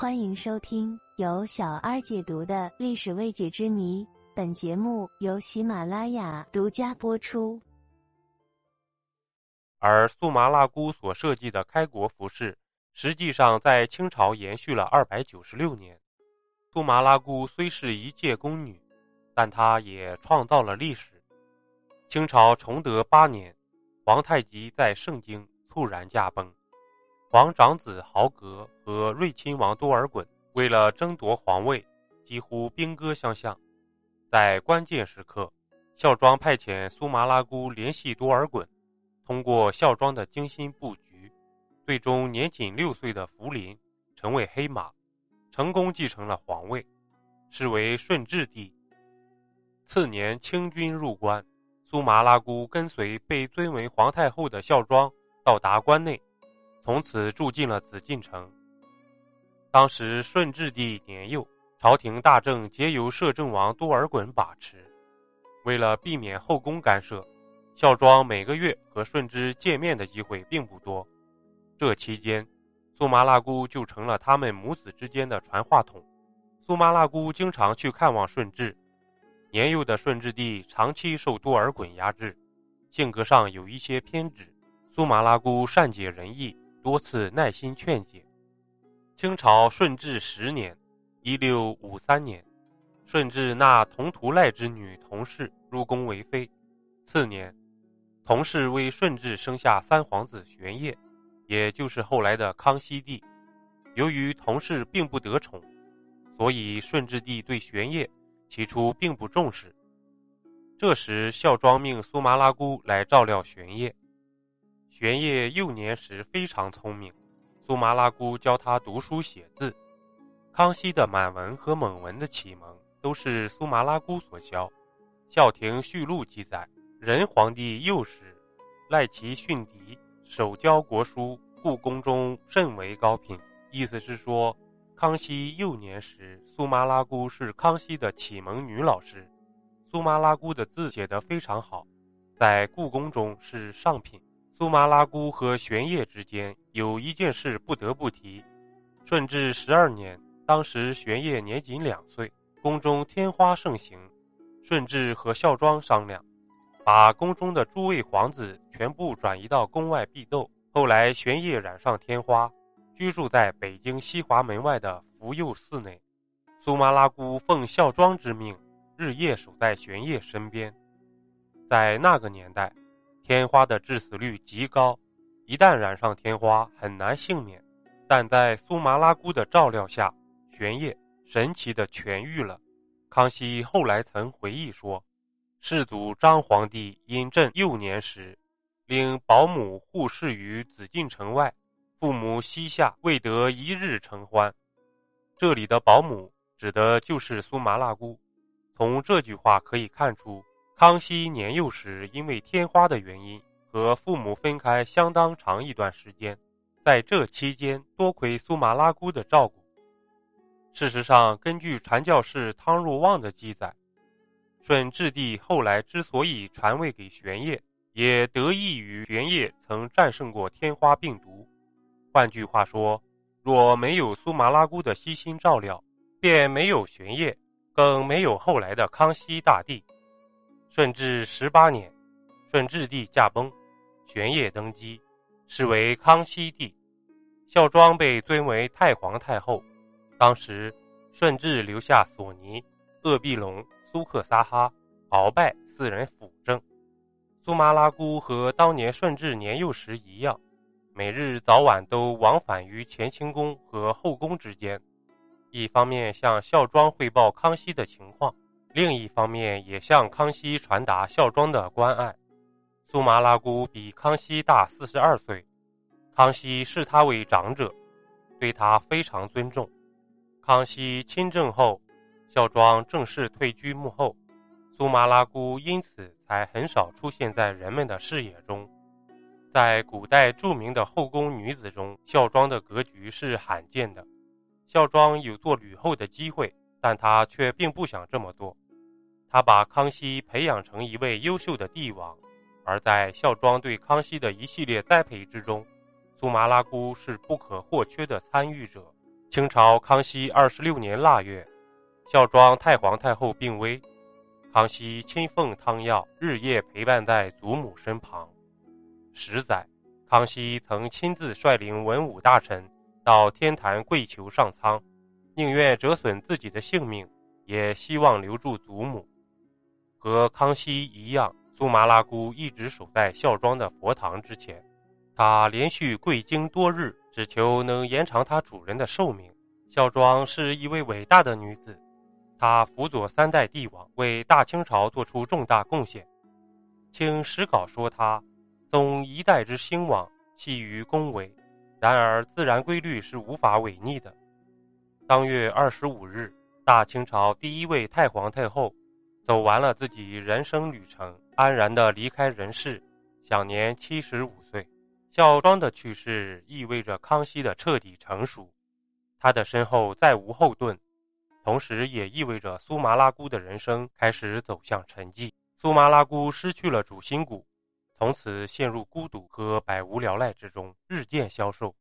欢迎收听由小二解读的历史未解之谜。本节目由喜马拉雅独家播出。而苏麻拉姑所设计的开国服饰，实际上在清朝延续了二百九十六年。苏麻拉姑虽是一介宫女，但她也创造了历史。清朝崇德八年，皇太极在盛京猝然驾崩。皇长子豪格和睿亲王多尔衮为了争夺皇位，几乎兵戈相向。在关键时刻，孝庄派遣苏麻拉姑联系多尔衮，通过孝庄的精心布局，最终年仅六岁的福临成为黑马，成功继承了皇位，是为顺治帝。次年，清军入关，苏麻拉姑跟随被尊为皇太后的孝庄到达关内。从此住进了紫禁城。当时顺治帝年幼，朝廷大政皆由摄政王多尔衮把持。为了避免后宫干涉，孝庄每个月和顺治见面的机会并不多。这期间，苏麻拉姑就成了他们母子之间的传话筒。苏麻拉姑经常去看望顺治。年幼的顺治帝长期受多尔衮压制，性格上有一些偏执。苏麻拉姑善解人意。多次耐心劝解。清朝顺治十年（一六五三年），顺治纳同图赖之女同氏入宫为妃。次年，同氏为顺治生下三皇子玄烨，也就是后来的康熙帝。由于同氏并不得宠，所以顺治帝对玄烨起初并不重视。这时，孝庄命苏麻拉姑来照料玄烨。玄烨幼年时非常聪明，苏麻拉姑教他读书写字。康熙的满文和蒙文的启蒙都是苏麻拉姑所教。《孝廷序录》记载，仁皇帝幼时，赖其训嫡，手教国书，故宫中甚为高品。意思是说，康熙幼年时，苏麻拉姑是康熙的启蒙女老师。苏麻拉姑的字写得非常好，在故宫中是上品。苏麻拉姑和玄烨之间有一件事不得不提。顺治十二年，当时玄烨年仅两岁，宫中天花盛行。顺治和孝庄商量，把宫中的诸位皇子全部转移到宫外避斗。后来玄烨染上天花，居住在北京西华门外的福佑寺内。苏麻拉姑奉孝庄之命，日夜守在玄烨身边。在那个年代。天花的致死率极高，一旦染上天花很难幸免。但在苏麻拉姑的照料下，玄烨神奇的痊愈了。康熙后来曾回忆说，世祖张皇帝因朕幼年时，令保姆护侍于紫禁城外，父母膝下未得一日承欢。这里的保姆指的就是苏麻拉姑。从这句话可以看出。康熙年幼时，因为天花的原因，和父母分开相当长一段时间。在这期间，多亏苏麻拉姑的照顾。事实上，根据传教士汤若望的记载，顺治帝后来之所以传位给玄烨，也得益于玄烨曾战胜过天花病毒。换句话说，若没有苏麻拉姑的悉心照料，便没有玄烨，更没有后来的康熙大帝。顺治十八年，顺治帝驾崩，玄烨登基，是为康熙帝。孝庄被尊为太皇太后。当时，顺治留下索尼、鄂必龙、苏克萨哈、鳌拜四人辅政。苏麻拉姑和当年顺治年幼时一样，每日早晚都往返于乾清宫和后宫之间，一方面向孝庄汇报康熙的情况。另一方面，也向康熙传达孝庄的关爱。苏麻拉姑比康熙大四十二岁，康熙视她为长者，对她非常尊重。康熙亲政后，孝庄正式退居幕后，苏麻拉姑因此才很少出现在人们的视野中。在古代著名的后宫女子中，孝庄的格局是罕见的。孝庄有做吕后的机会，但他却并不想这么做。他把康熙培养成一位优秀的帝王，而在孝庄对康熙的一系列栽培之中，苏麻拉姑是不可或缺的参与者。清朝康熙二十六年腊月，孝庄太皇太后病危，康熙亲奉汤药，日夜陪伴在祖母身旁。十载，康熙曾亲自率领文武大臣到天坛跪求上苍，宁愿折损自己的性命，也希望留住祖母。和康熙一样，苏麻拉姑一直守在孝庄的佛堂之前，她连续跪经多日，只求能延长她主人的寿命。孝庄是一位伟大的女子，她辅佐三代帝王，为大清朝做出重大贡献。清史稿说她。宗一代之兴亡，系于恭维；然而自然规律是无法违逆的。当月二十五日，大清朝第一位太皇太后走完了自己人生旅程，安然的离开人世，享年七十五岁。孝庄的去世意味着康熙的彻底成熟，他的身后再无后盾，同时也意味着苏麻拉姑的人生开始走向沉寂。苏麻拉姑失去了主心骨。从此陷入孤独和百无聊赖之中，日渐消瘦。